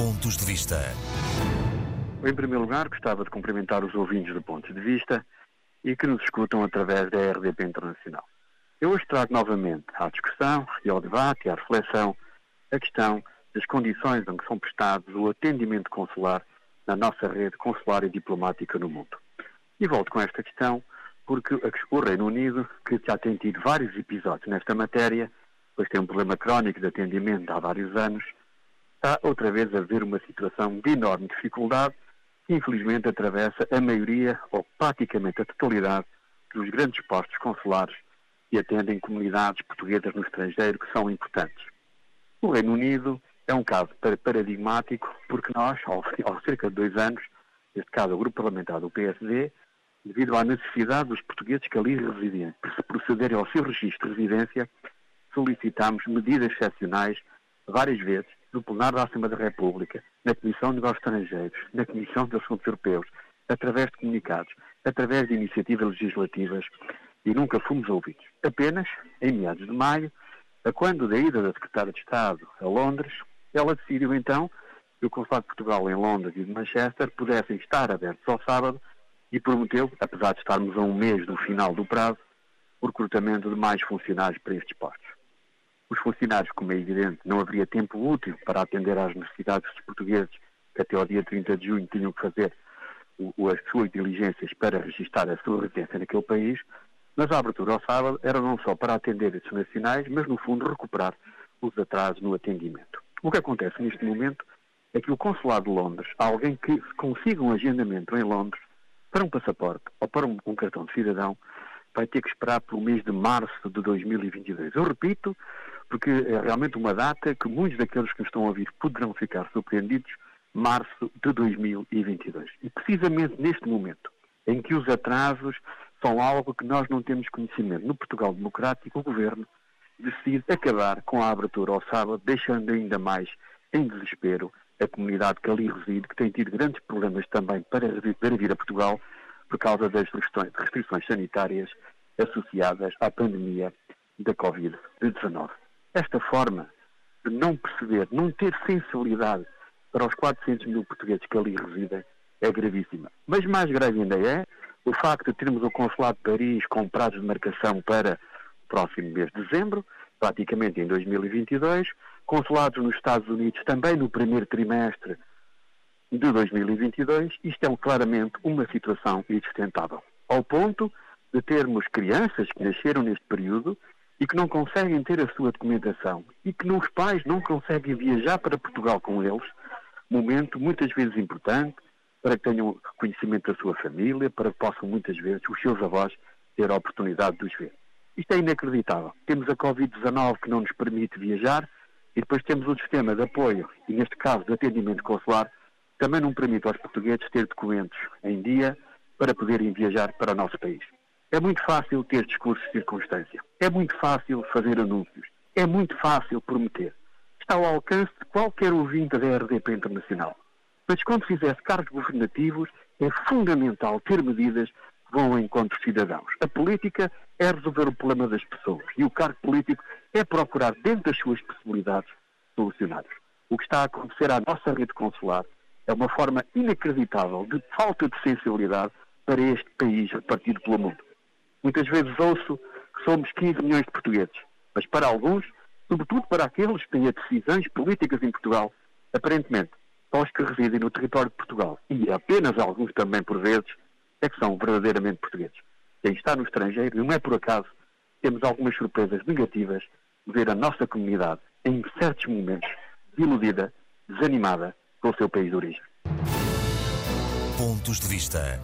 Pontos de Vista. Em primeiro lugar, gostava de cumprimentar os ouvintes do Pontos de Vista e que nos escutam através da RDP Internacional. Eu hoje trago novamente à discussão e ao debate e à reflexão a questão das condições em que são prestados o atendimento consular na nossa rede consular e diplomática no mundo. E volto com esta questão porque o Reino Unido, que já tem tido vários episódios nesta matéria, pois tem um problema crónico de atendimento há vários anos, está outra vez a ver uma situação de enorme dificuldade que infelizmente atravessa a maioria ou praticamente a totalidade dos grandes postos consulares que atendem comunidades portuguesas no estrangeiro que são importantes. O Reino Unido é um caso paradigmático porque nós, há cerca de dois anos, neste caso o grupo parlamentar do PSD, devido à necessidade dos portugueses que ali residem procederem ao seu registro de residência, solicitámos medidas excepcionais várias vezes no plenário da Assembleia da República, na Comissão de Negócios Estrangeiros, na Comissão de Assuntos Europeus, através de comunicados, através de iniciativas legislativas e nunca fomos ouvidos. Apenas, em meados de maio, a quando da ida da Secretária de Estado a Londres, ela decidiu então que o Consulado de Portugal em Londres e de Manchester pudessem estar abertos ao sábado e prometeu, apesar de estarmos a um mês do final do prazo, o recrutamento de mais funcionários para estes postos. Os funcionários, como é evidente, não haveria tempo útil para atender às necessidades dos portugueses que até ao dia 30 de junho tinham que fazer o, as suas diligências para registrar a sua residência naquele país, mas a abertura ao sábado era não só para atender esses nacionais, mas no fundo recuperar os atrasos no atendimento. O que acontece neste momento é que o Consulado de Londres, alguém que consiga um agendamento em Londres, para um passaporte ou para um, um cartão de cidadão, vai ter que esperar pelo mês de março de 2022. Eu repito, porque é realmente uma data que muitos daqueles que nos estão a ouvir poderão ficar surpreendidos, março de 2022. E precisamente neste momento, em que os atrasos são algo que nós não temos conhecimento, no Portugal Democrático, o Governo decide acabar com a abertura ao sábado, deixando ainda mais em desespero a comunidade que ali reside, que tem tido grandes problemas também para, para vir a Portugal por causa das restrições, restrições sanitárias associadas à pandemia da Covid-19. Esta forma de não perceber, não ter sensibilidade para os 400 mil portugueses que ali residem é gravíssima. Mas mais grave ainda é o facto de termos o Consulado de Paris com prazos de marcação para o próximo mês de dezembro, praticamente em 2022, consulados nos Estados Unidos também no primeiro trimestre de 2022, isto é claramente uma situação insustentável. Ao ponto de termos crianças que nasceram neste período e que não conseguem ter a sua documentação e que os pais não conseguem viajar para Portugal com eles, momento muitas vezes importante para que tenham conhecimento da sua família, para que possam muitas vezes os seus avós ter a oportunidade de os ver. Isto é inacreditável. Temos a Covid-19 que não nos permite viajar, e depois temos o sistema de apoio, e neste caso de atendimento consular, também não permite aos portugueses ter documentos em dia para poderem viajar para o nosso país. É muito fácil ter discursos de circunstância. É muito fácil fazer anúncios. É muito fácil prometer. Está ao alcance de qualquer ouvinte da RDP Internacional. Mas quando fizesse cargos governativos, é fundamental ter medidas que vão ao encontro dos cidadãos. A política é resolver o problema das pessoas e o cargo político é procurar, dentro das suas possibilidades, solucioná-los. O que está a acontecer à nossa rede consular é uma forma inacreditável de falta de sensibilidade para este país repartido pelo mundo. Muitas vezes ouço que somos 15 milhões de portugueses, mas para alguns, sobretudo para aqueles que têm decisões políticas em Portugal, aparentemente, só os que residem no território de Portugal, e apenas alguns também por vezes, é que são verdadeiramente portugueses. Quem está no estrangeiro, não é por acaso, temos algumas surpresas negativas de ver a nossa comunidade, em certos momentos, iludida, desanimada com o seu país de origem. Pontos de vista.